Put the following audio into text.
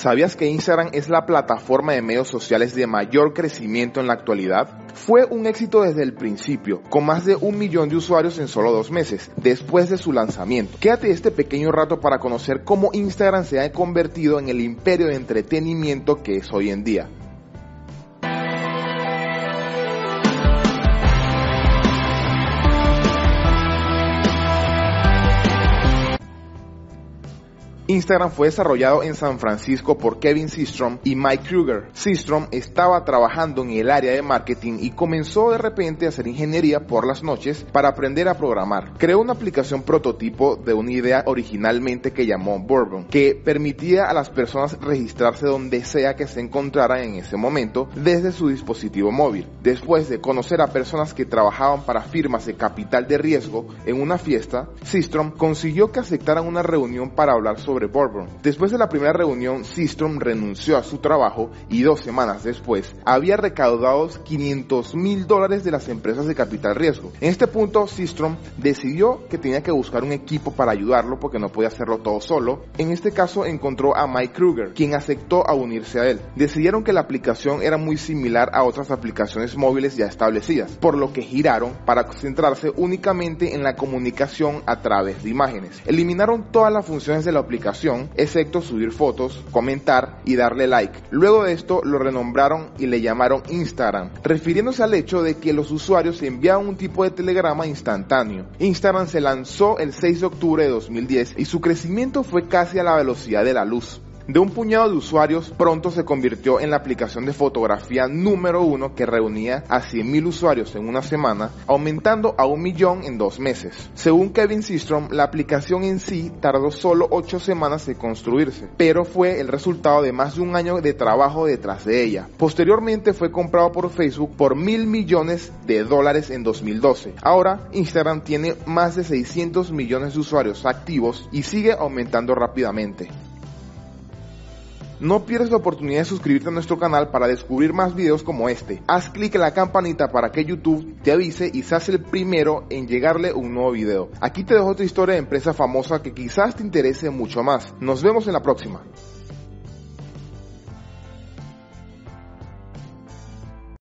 ¿Sabías que Instagram es la plataforma de medios sociales de mayor crecimiento en la actualidad? Fue un éxito desde el principio, con más de un millón de usuarios en solo dos meses, después de su lanzamiento. Quédate este pequeño rato para conocer cómo Instagram se ha convertido en el imperio de entretenimiento que es hoy en día. Instagram fue desarrollado en San Francisco por Kevin Systrom y Mike Kruger. Systrom estaba trabajando en el área de marketing y comenzó de repente a hacer ingeniería por las noches para aprender a programar. Creó una aplicación prototipo de una idea originalmente que llamó Bourbon, que permitía a las personas registrarse donde sea que se encontraran en ese momento desde su dispositivo móvil. Después de conocer a personas que trabajaban para firmas de capital de riesgo en una fiesta, Systrom consiguió que aceptaran una reunión para hablar sobre Después de la primera reunión, Systrom renunció a su trabajo y dos semanas después había recaudado 500 mil dólares de las empresas de capital riesgo. En este punto, Systrom decidió que tenía que buscar un equipo para ayudarlo porque no podía hacerlo todo solo. En este caso encontró a Mike Kruger, quien aceptó a unirse a él. Decidieron que la aplicación era muy similar a otras aplicaciones móviles ya establecidas, por lo que giraron para concentrarse únicamente en la comunicación a través de imágenes. Eliminaron todas las funciones de la aplicación excepto subir fotos, comentar y darle like. Luego de esto lo renombraron y le llamaron Instagram, refiriéndose al hecho de que los usuarios enviaban un tipo de telegrama instantáneo. Instagram se lanzó el 6 de octubre de 2010 y su crecimiento fue casi a la velocidad de la luz. De un puñado de usuarios, pronto se convirtió en la aplicación de fotografía número uno que reunía a 100.000 usuarios en una semana, aumentando a un millón en dos meses. Según Kevin Systrom, la aplicación en sí tardó solo 8 semanas en construirse, pero fue el resultado de más de un año de trabajo detrás de ella. Posteriormente fue comprado por Facebook por mil millones de dólares en 2012. Ahora, Instagram tiene más de 600 millones de usuarios activos y sigue aumentando rápidamente. No pierdas la oportunidad de suscribirte a nuestro canal para descubrir más videos como este. Haz clic en la campanita para que YouTube te avise y seas el primero en llegarle un nuevo video. Aquí te dejo otra historia de empresa famosa que quizás te interese mucho más. Nos vemos en la próxima.